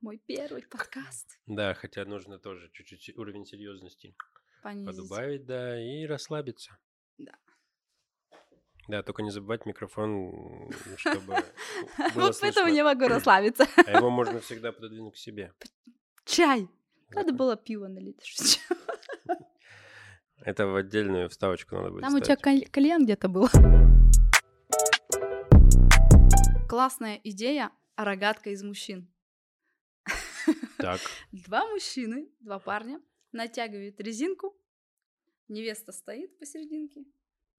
Мой первый подкаст.
Да, хотя нужно тоже чуть-чуть уровень серьезности
Понизить.
подубавить, да, и расслабиться.
Да.
Да, только не забывать микрофон, чтобы <laughs>
Вот поэтому не могу <clears throat> расслабиться.
А его можно <laughs> всегда пододвинуть к себе.
Чай. Надо было пиво налить. <laughs>
Это в отдельную вставочку надо будет
Там у тебя кальян где-то был. Классная идея рогатка из мужчин.
Так, <laughs>
Два мужчины, два парня натягивают резинку. Невеста стоит посерединке.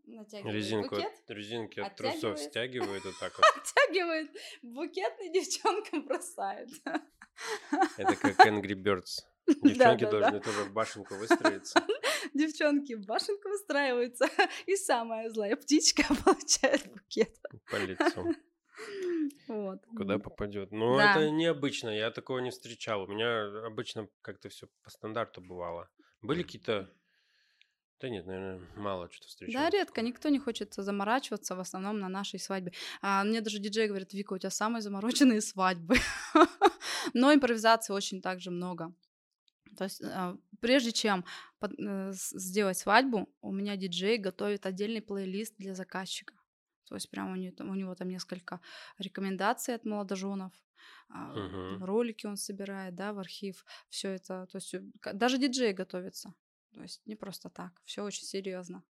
Натягивает
резинку,
букет.
резинки от трусов стягивают вот так <laughs> вот.
Оттягивает букет и девчонкам бросает.
Это как Angry Birds. <laughs> Девчонки должны тоже в башенку выстроиться. <laughs>
Девчонки в башенку выстраиваются. <laughs> И самая злая птичка получает букет.
по лицу.
Вот.
Куда попадет. Ну,
Да.
это необычно, я такого не встречал. У меня обычно как-то все по стандарту бывало. Были какие-то... Да нет, наверное, мало что-то встречал.
Да, редко, никто не хочет заморачиваться в основном на нашей свадьбе. А мне даже диджей говорит, Вика, у тебя самые замороченные свадьбы. Но импровизации очень также много. То есть а, прежде чем э, сделать свадьбу, у меня диджей готовит отдельный плейлист для заказчика. То есть прямо у него, там- у него там несколько рекомендаций от молодоженов.
Мгм.
Ролики он собирает, да, в архив. Все это, то есть э, даже диджей готовится. То есть не просто так, все очень серьезно.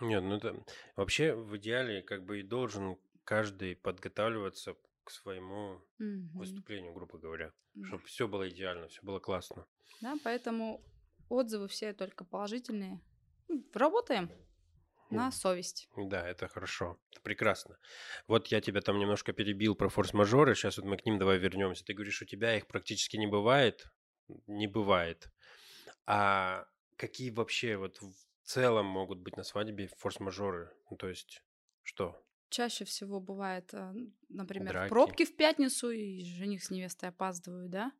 Нет, ну это... Вообще, в идеале, как бы и должен каждый подготавливаться к своему выступлению, грубо говоря. Чтобы все было идеально, все было классно.
Да, поэтому отзывы все только положительные. М, Работаем на совесть.
Да, это хорошо. Это прекрасно. Вот я тебя там немножко перебил про форс-мажоры. Сейчас вот мы к ним давай вернемся. Ты говоришь, у тебя их практически не бывает. Не бывает. А какие вообще вот в целом могут быть на свадьбе форс-мажоры? Ну, то есть, что?
Чаще всего бывает, н- например,
Драки.
пробки в пятницу, и жених с невестой опаздывают, да,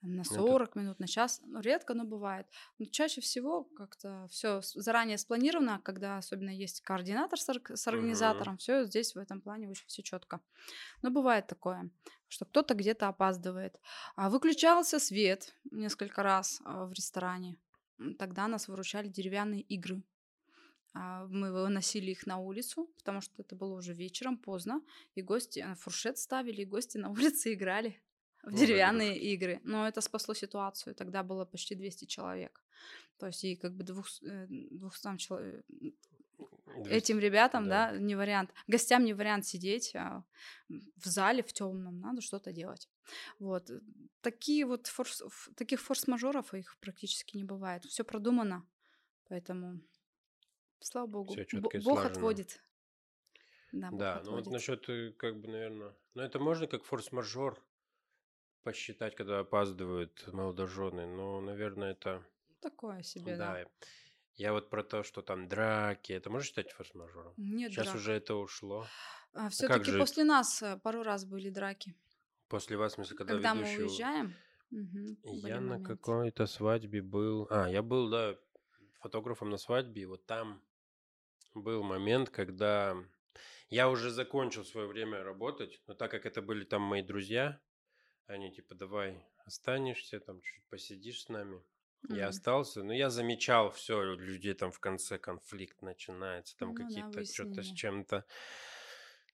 на
это-
40 минут, на час. Ну, редко, но бывает. Но чаще всего как-то все заранее спланировано, когда особенно есть координатор с, с организатором, все здесь в этом плане очень все четко. Но бывает такое, что кто-то где-то опаздывает. А выключался свет несколько раз а, в ресторане. Тогда нас выручали деревянные игры. А, Мы выносили их на улицу, потому что это было уже вечером, поздно, и гости э, фуршет ставили, и гости на улице <laughs> играли в
Ну,
деревянные игры. Но это спасло ситуацию. Тогда было почти 200 человек. То есть и как бы двух, э, 200 человек, этим ребятам, да.
да.
не вариант. Гостям не вариант сидеть а, в зале в темном, надо что-то делать. Вот э, такие вот форс, таких форс-мажоров их практически не бывает. Все продумано, поэтому слава богу,
чётко и
Бог
слаженно.
отводит. Да, Бог
Да, ну вот
отводит.
насчет, э, как бы, наверное, ну это можно как форс-мажор посчитать, когда опаздывают молодожены, но, наверное, это,
Такое себе, да.
да. Я вот про то, что там драки, это можно считать форс-мажором?
Нет
Сейчас
драк.
уже это ушло.
все-таки
же-
после нас э, пару раз были драки.
После вас, в смысле, когда,
Когда, мы
ведущий...
уезжаем, были
Я на какой-то свадьбе был... А, я был, да, фотографом на свадьбе, и вот там был момент, когда я уже закончил свое время работать, но так как это были там мои друзья, они типа, давай останешься, там чуть посидишь с нами. Я
Мгм.
остался, но я замечал все, у людей там в конце конфликт начинается, там
Ну да,
какие-то что-то с чем-то.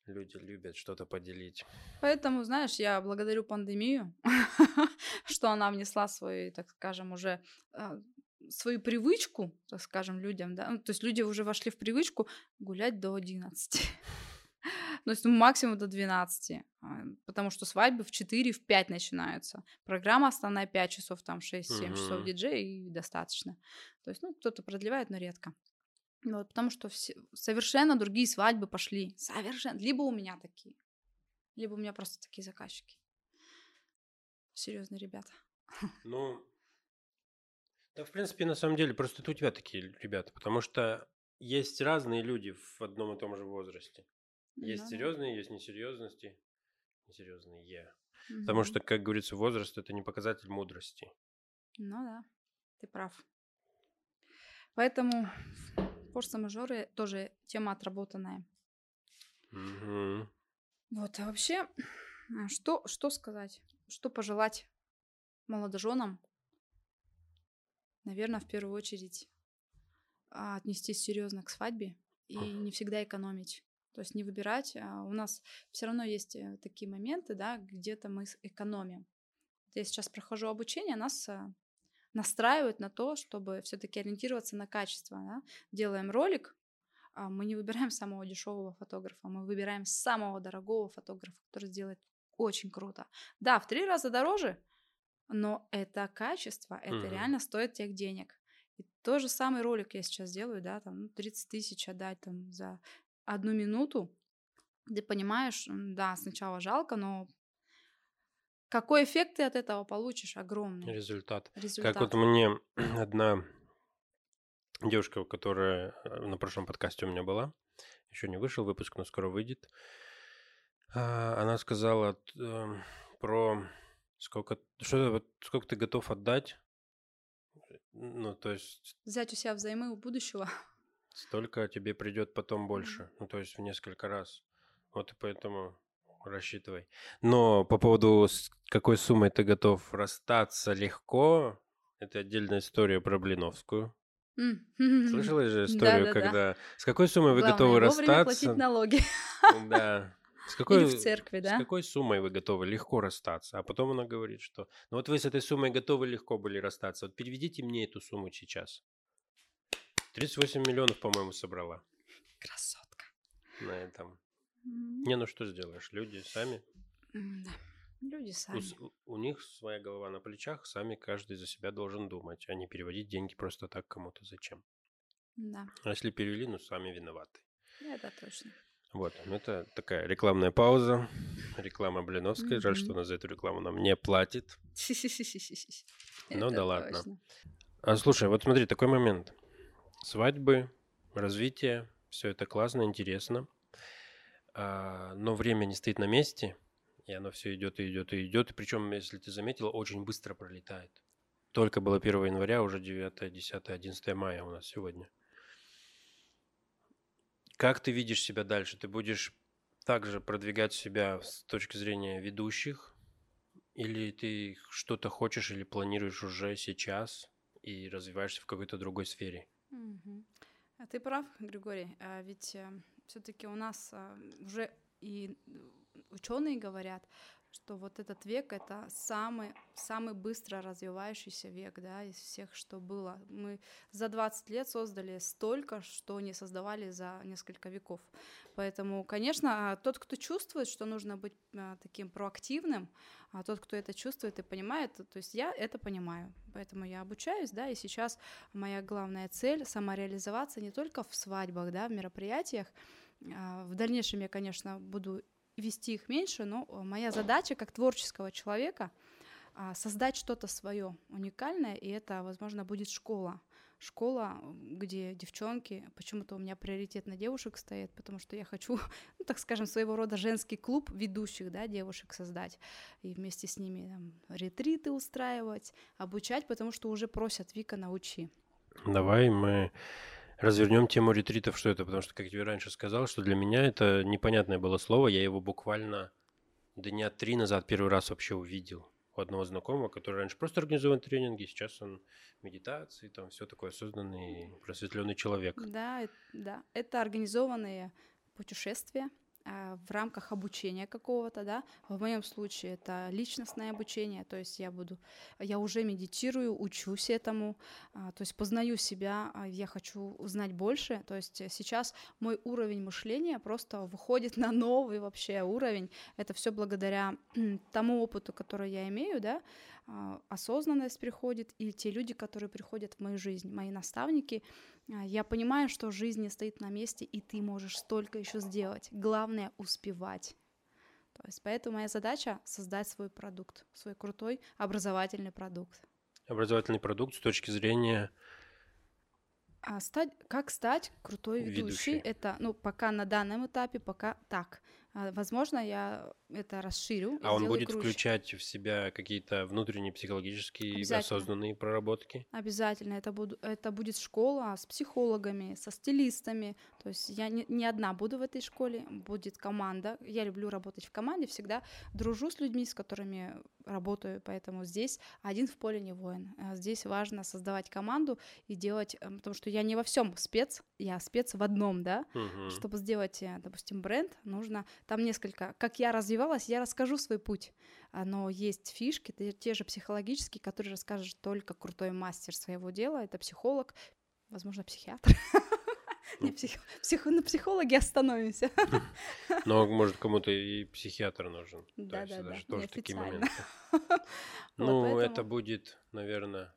Люди любят что-то поделить.
Поэтому, знаешь, я благодарю пандемию, <laughs> что она внесла свою, так скажем, уже а, свою привычку, так скажем, людям, да, ну, то есть люди уже вошли в привычку гулять до 11. То есть ну, максимум до 12, а, потому что свадьбы в 4, в 5 начинаются. Программа основная 5 часов, там 6-7 часов диджей и достаточно. То есть, ну, кто-то продлевает, но редко. Вот, потому что все, совершенно другие свадьбы пошли. Совершенно. Либо у меня такие, либо у меня просто такие заказчики. Серьезные ребята.
Ну, да, в принципе, на самом деле, просто это у тебя такие ребята, потому что есть разные люди в одном и том же возрасте. Есть ну, серьезные, есть несерьезности, несерьезные. Угу. Потому что, как говорится, возраст это не показатель мудрости.
Ну да, ты прав. Поэтому форс-мажоры тоже тема отработанная. Угу. Вот, а вообще, а что, что сказать, что пожелать молодоженам? Наверное, в первую очередь а, отнестись серьезно к свадьбе и не всегда экономить. То есть не выбирать. А у нас все равно есть э, такие моменты, да, где-то мы экономим. Я сейчас прохожу обучение, нас э, настраивают на то, чтобы все-таки ориентироваться на качество. Да? Делаем ролик, а мы не выбираем самого дешевого фотографа, мы выбираем самого дорогого фотографа, который сделает очень круто. Да, в три раза дороже, но это качество, это mm-hmm. реально стоит тех денег. И тот же самый ролик я сейчас делаю, да, там 30 ну, тысяч отдать там за одну минуту, ты понимаешь, да, сначала жалко, но какой эффект ты от этого получишь? Огромный.
Результат. Результат. Как вот мне <clears throat> одна девушка, которая э, на прошлом подкасте у меня была, еще не вышел выпуск, но скоро выйдет, а, она сказала эм, про сколько, что, вот, сколько ты готов отдать, ну, то есть...
Взять у себя взаймы у будущего.
Столько тебе придет потом больше. Ну, то есть в несколько раз. Вот и поэтому рассчитывай. Но по поводу с какой суммой ты готов расстаться легко, это отдельная история про Блиновскую. <laughs> Слышала же историю, да, да, когда да. с какой суммой вы Главное, готовы расстаться? платить
налоги.
Да. С какой, Или в церкви, да? С какой суммой вы готовы легко расстаться? А потом она говорит, что ну вот вы с этой суммой готовы легко были расстаться. Вот переведите мне эту сумму сейчас. 38 миллионов, по-моему, собрала.
Красотка.
На этом. Mm-hmm. Не, ну что сделаешь? Люди сами.
Да. Люди сами.
У, у них своя голова на плечах, сами каждый за себя должен думать, а не переводить деньги просто так кому-то зачем.
Да.
А если перевели, ну сами виноваты.
Это точно.
Вот, ну, это такая рекламная пауза. Реклама Блиновской. Жаль, что она за эту рекламу нам не платит. <laughs> Ну да ладно. А слушай, вот смотри, такой момент свадьбы, развитие, все это классно, интересно. А, но время не стоит на месте, и оно все идет и идет и идет. Причем, если ты заметила, очень быстро пролетает. Только было 1 января, уже 9, 10, 11 мая у нас сегодня. Как ты видишь себя дальше? Ты будешь также продвигать себя с точки зрения ведущих? Или ты что-то хочешь или планируешь уже сейчас и развиваешься в какой-то другой сфере?
Угу. Ты прав, Григорий. А ведь э, все-таки у нас а, уже и ученые говорят, что вот этот век это самый, самый быстро развивающийся век, да, из всех, что было. Мы за 20 лет создали столько, что не создавали за несколько веков. Поэтому, конечно, тот, кто чувствует, что нужно быть а, таким проактивным, а тот, кто это чувствует и понимает, то есть я это понимаю. Поэтому я обучаюсь, да, и сейчас моя главная цель — самореализоваться не только в свадьбах, да, в мероприятиях, а, в дальнейшем я, конечно, буду вести их меньше, но э, моя задача как творческого человека а, создать что-то свое уникальное, и это, возможно, будет школа. Школа, где девчонки, почему-то у меня приоритет на девушек стоит, потому что я хочу, <laughs> ну, так скажем, своего рода женский клуб ведущих, да, девушек создать, и вместе с ними там, ретриты устраивать, обучать, потому что уже просят, Вика, научи.
Давай мы развернем тему ретритов, что это, потому что, как я тебе раньше сказал, что для меня это непонятное было слово, я его буквально дня три назад первый раз вообще увидел у одного знакомого, который раньше просто организовал тренинги, сейчас он медитации, там все такое осознанный, просветленный человек.
Да, да, это организованные путешествия, в рамках обучения какого-то, да. В моем случае это личностное обучение, то есть я буду, я уже медитирую, учусь этому, а, то есть познаю себя, а, я хочу узнать больше, то есть сейчас мой уровень мышления просто выходит на новый вообще уровень. Это все благодаря тому опыту, который я имею, да, осознанность приходит, и те люди, которые приходят в мою жизнь, мои наставники, а, я понимаю, что жизнь не стоит на месте, и ты можешь столько еще сделать. Главное успевать. То есть поэтому моя задача создать свой продукт, свой крутой образовательный продукт.
Образовательный продукт с точки зрения
а стать, как стать крутой ведущей, ведущей, это, ну, пока на данном этапе, пока так. А, возможно, я это расширю.
А он будет круче. включать в себя какие-то внутренние психологические осознанные проработки?
Обязательно. Это, буду, это будет школа с психологами, со стилистами. То есть я не, не одна буду в этой школе, будет команда. Я люблю работать в команде, всегда дружу с людьми, с которыми работаю, поэтому здесь один в поле не воин. А здесь важно создавать команду и делать, э, потому что я не во всем спец, я спец в одном, да. Угу. Чтобы сделать, э, допустим, бренд, нужно там несколько. Как я развивалась, я расскажу свой путь. Но есть фишки, те же психологические, которые расскажет только крутой мастер своего дела. Это психолог, возможно, психиатр. <laughs> Не, псих... Псих... на психологе остановимся. <laughs>
Но, может, кому-то и психиатр нужен. Да, да, да. Тоже такие моменты. <laughs> Ну, это будет, наверное,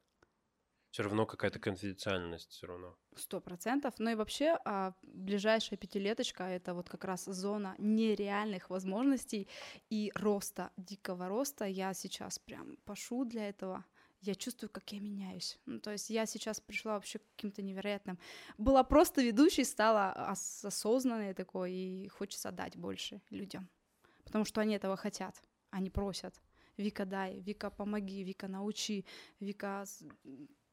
все равно какая-то конфиденциальность все равно.
Сто процентов. Ну и вообще а, ближайшая пятилеточка — это вот как раз зона нереальных возможностей и роста, дикого роста. Я сейчас прям пошу для этого. Я чувствую, как я меняюсь. Ну, то есть я сейчас пришла вообще к каким-то невероятным. Была просто ведущей, стала ос- осознанной такой, и хочется дать больше людям. Потому что они этого хотят, они просят. Вика, дай, Вика, помоги, Вика, научи, Вика,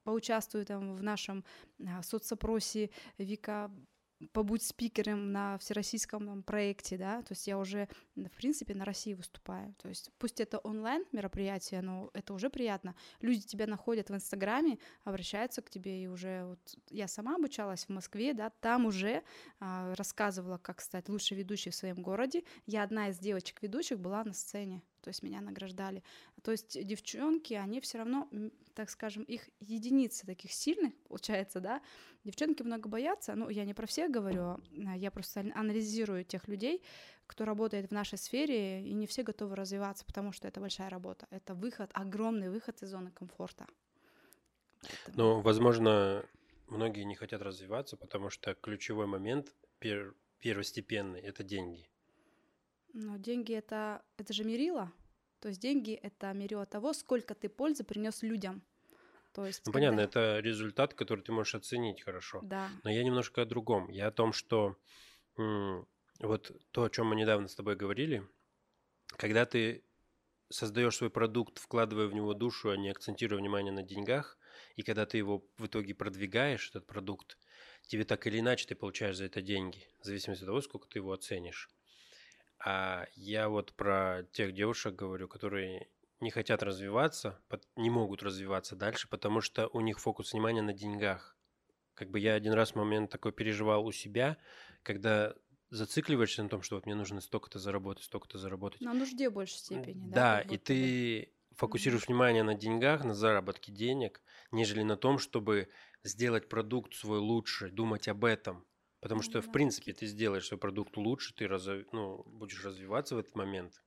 поучаствуй там в нашем а, соцопросе, Вика, побудь спикером на всероссийском там, проекте, да, то есть я уже, в принципе, на России выступаю, то есть пусть это онлайн мероприятие, но это уже приятно. Люди тебя находят в Инстаграме, обращаются к тебе, и уже вот я сама обучалась в Москве, да, там уже а, рассказывала, как стать лучшей ведущей в своем городе. Я одна из девочек-ведущих была на сцене, то есть меня награждали. То есть девчонки, они все равно, так скажем, их единицы таких сильных, получается, да. Девчонки много боятся, ну, я не про всех говорю, а я просто анализирую тех людей, кто работает в нашей сфере, и не все готовы развиваться, потому что это большая работа. Это выход, огромный выход из зоны комфорта.
Поэтому... Ну, возможно, многие не хотят развиваться, потому что ключевой момент пер первостепенный – это деньги.
Но деньги это, это же мерило. То есть деньги это мерило того, сколько ты пользы принес людям.
То есть, ну, когда... понятно, это результат, который ты можешь оценить хорошо.
Да.
Но я немножко о другом. Я о том, что вот то, о чем мы недавно с тобой говорили, когда ты создаешь свой продукт, вкладывая в него душу, а не акцентируя внимание на деньгах, и когда ты его в итоге продвигаешь, этот продукт, тебе так или иначе ты получаешь за это деньги, в зависимости от того, сколько ты его оценишь. А я вот про тех девушек говорю, которые не хотят развиваться, не могут развиваться дальше, потому что у них фокус внимания на деньгах. Как бы я один раз момент такой переживал у себя, когда зацикливаешься на том, что вот мне нужно столько-то заработать, столько-то заработать.
На нужде в большей степени,
да? Да, и ты фокусируешь mm-hmm. внимание на деньгах, на заработке денег, нежели на том, чтобы сделать продукт свой лучше, думать об этом. Потому что, в принципе, ты сделаешь свой продукт лучше, ты раз, ну, будешь развиваться в этот момент,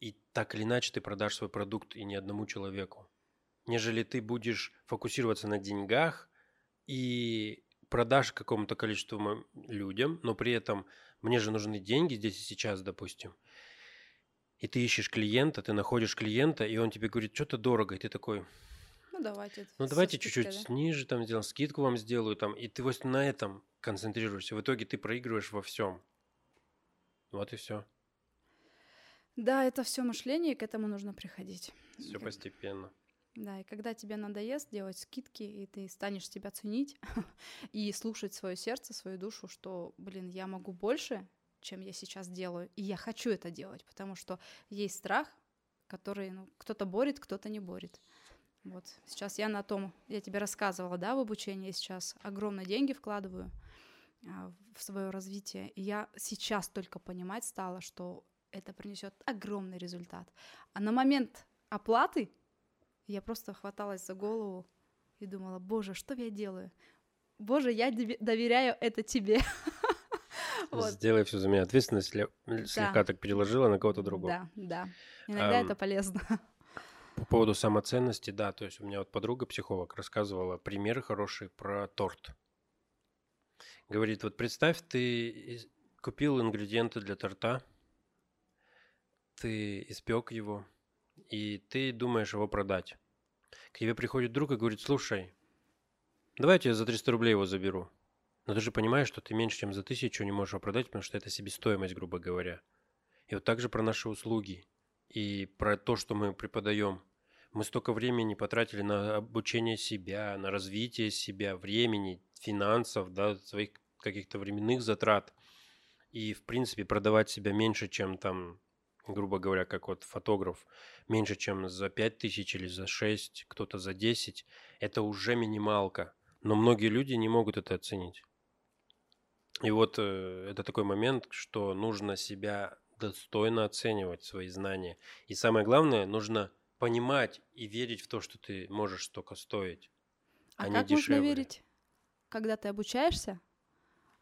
и так или иначе ты продашь свой продукт и не одному человеку. Нежели ты будешь фокусироваться на деньгах и продашь какому-то количеству людям, но при этом мне же нужны деньги здесь и сейчас, допустим. И ты ищешь клиента, ты находишь клиента, и он тебе говорит, что-то дорого, и ты такой,
давайте.
Ну давайте чуть-чуть да? ниже там сделаем, скидку вам сделаю там, и ты вот на этом концентрируешься. В итоге ты проигрываешь во всем. Вот и все.
Да, это все мышление, и к этому нужно приходить.
Все постепенно.
Да, и когда тебе надоест делать скидки, и ты станешь себя ценить <laughs> и слушать свое сердце, свою душу, что, блин, я могу больше, чем я сейчас делаю, и я хочу это делать, потому что есть страх, который ну, кто-то борет, кто-то не борет. Вот сейчас я на том, я тебе рассказывала, да, в обучении, сейчас огромные деньги вкладываю, а, в свое развитие. И я сейчас только понимать стала, что это принесет огромный результат. А на момент оплаты я просто хваталась за голову и думала, боже, что я делаю? Боже, я доверяю это тебе. <laughs>
Вот. Сделай все за меня. Ответственность слегка да. так переложила на кого-то другого.
Да, да. Иногда um, это полезно.
По поводу самоценности, да, то есть у меня вот подруга психолог рассказывала пример хороший про торт. Говорит, вот представь, ты купил ингредиенты для торта, ты испек его, и ты думаешь его продать. К тебе приходит друг и говорит, слушай, давай я за 300 рублей его заберу. Но ты же понимаешь, что ты меньше, чем за тысячу не можешь его продать, потому что это себестоимость, грубо говоря. И вот так же про наши услуги и про то, что мы преподаем. Мы столько времени потратили на обучение себя, на развитие себя, времени, финансов, да, своих каких-то временных затрат. И, в принципе, продавать себя меньше, чем там, грубо говоря, как вот фотограф, меньше, чем за 5 тысяч или за 6, кто-то за 10, это уже минималка. Но многие люди не могут это оценить. И вот э, это такой момент, что нужно себя достойно оценивать, свои знания. И самое главное, нужно понимать и верить в то, что ты можешь столько стоить.
А, а как можно верить, когда ты обучаешься?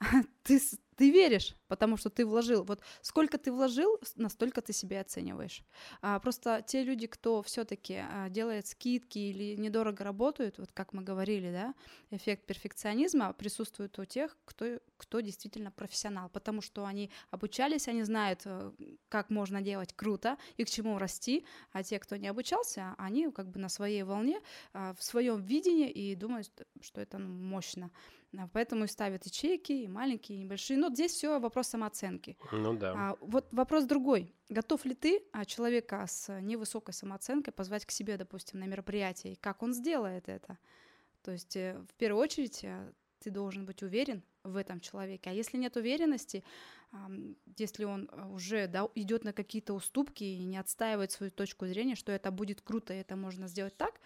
<laughs> ты, ты веришь, потому что ты вложил. Вот сколько ты вложил, настолько ты себя оцениваешь. А, просто те люди, кто все-таки а, делает скидки или недорого работают, вот как мы говорили, да, эффект перфекционизма присутствует у тех, кто, кто действительно профессионал, потому что они обучались, они знают, э, как можно делать круто и к чему расти, а те, кто не обучался, они как бы на своей волне, а, в своем видении и думают, что это ну, мощно. А, поэтому и ставят ячейки, и маленькие, и небольшие. Но здесь все вопрос самооценки.
Ну да.
А, вот вопрос другой. Готов ли ты а, человека с невысокой самооценкой позвать к себе, допустим, на мероприятие? И как он сделает это? То есть, э, в первую очередь, э, ты должен быть уверен в этом человеке. А если нет уверенности, если он уже да, идет на какие-то уступки и не отстаивает свою точку зрения, что это будет круто, и это можно сделать так,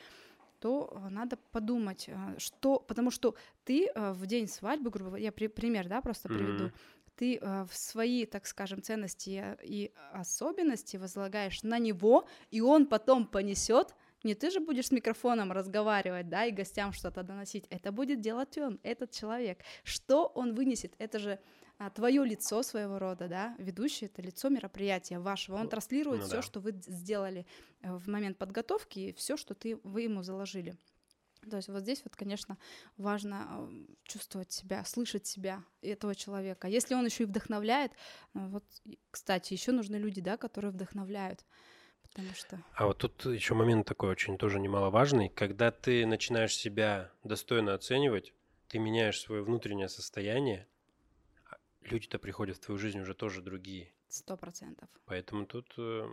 то э, надо подумать, э, что, потому что ты э, в день свадьбы, грубо говоря, я при, пример, да, просто приведу, mm-hmm. ты в свои, так скажем, ценности и особенности возлагаешь на него, и он потом понесет не ты же будешь с микрофоном разговаривать, да, и гостям что-то доносить. Это будет делать он, этот человек. Что он вынесет? Это же твое лицо своего рода, да, ведущий это лицо мероприятия вашего. Он транслирует ну, все, да. что вы сделали э, в момент подготовки, все, что ты вы ему заложили. То есть вот здесь вот, конечно, важно а, чувствовать себя, слышать себя этого человека. Если он еще и вдохновляет, э, вот, кстати, еще нужны люди, да, которые вдохновляют. Потому что...
А вот тут еще момент такой очень тоже немаловажный. Когда ты начинаешь себя достойно оценивать, ты меняешь свое внутреннее состояние, люди-то приходят в твою жизнь уже тоже другие.
Сто процентов.
Поэтому тут э,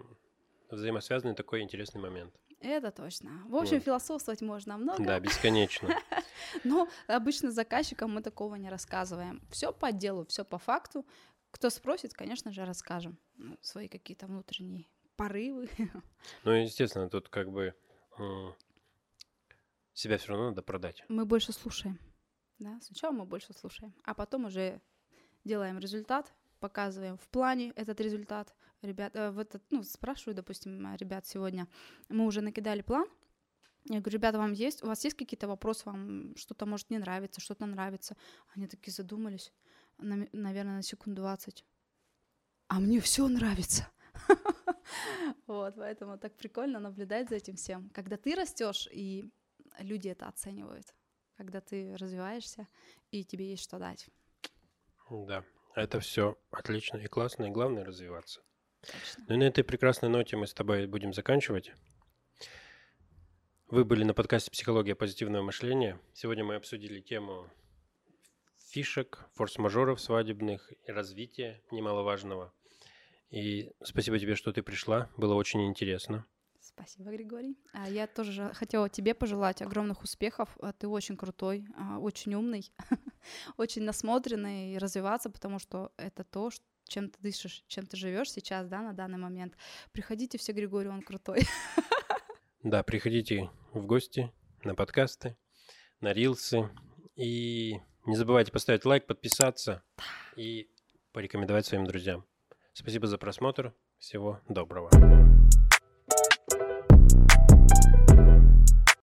взаимосвязанный такой интересный момент.
Это точно. В общем, вот. философствовать можно много.
Да, бесконечно. <laughs>
Но обычно заказчикам мы такого не рассказываем. Все по делу, все по факту. Кто спросит, конечно же, расскажем ну, свои какие-то внутренние порывы. <laughs>
Ну, естественно, тут как бы себя все равно надо продать.
Мы больше слушаем. Да, сначала мы больше слушаем, а потом уже делаем результат, показываем в плане этот результат. Ребят, э, в этот, ну, спрашиваю, допустим, ребят сегодня, мы уже накидали план, я говорю, ребята, вам есть, у вас есть какие-то вопросы, вам что-то может не нравится, что-то нравится? Они такие задумались, на, наверное, на секунду 20. А мне все нравится. <laughs> Вот, поэтому так прикольно наблюдать за этим всем. Когда ты растешь, и люди это оценивают, когда ты развиваешься, и тебе есть что дать.
Да, это все отлично и классно, и главное развиваться. Точно. Ну и на этой прекрасной ноте мы с тобой будем заканчивать. Вы были на подкасте «Психология позитивного мышления». Сегодня мы обсудили тему фишек, форс-мажоров свадебных и развития немаловажного. И спасибо тебе, что ты пришла. Было очень интересно.
Спасибо, Григорий. А я тоже хотела тебе пожелать огромных успехов. А ты очень крутой, а, очень умный, <laughs> очень насмотренный и развиваться, потому что это то, чем ты дышишь, чем ты живешь сейчас, да, на данный момент. Приходите все, Григорий, он крутой. <laughs>
Да, приходите в гости на подкасты, на рилсы и Не забывайте поставить лайк, подписаться и порекомендовать своим друзьям. Спасибо за просмотр. Всего доброго.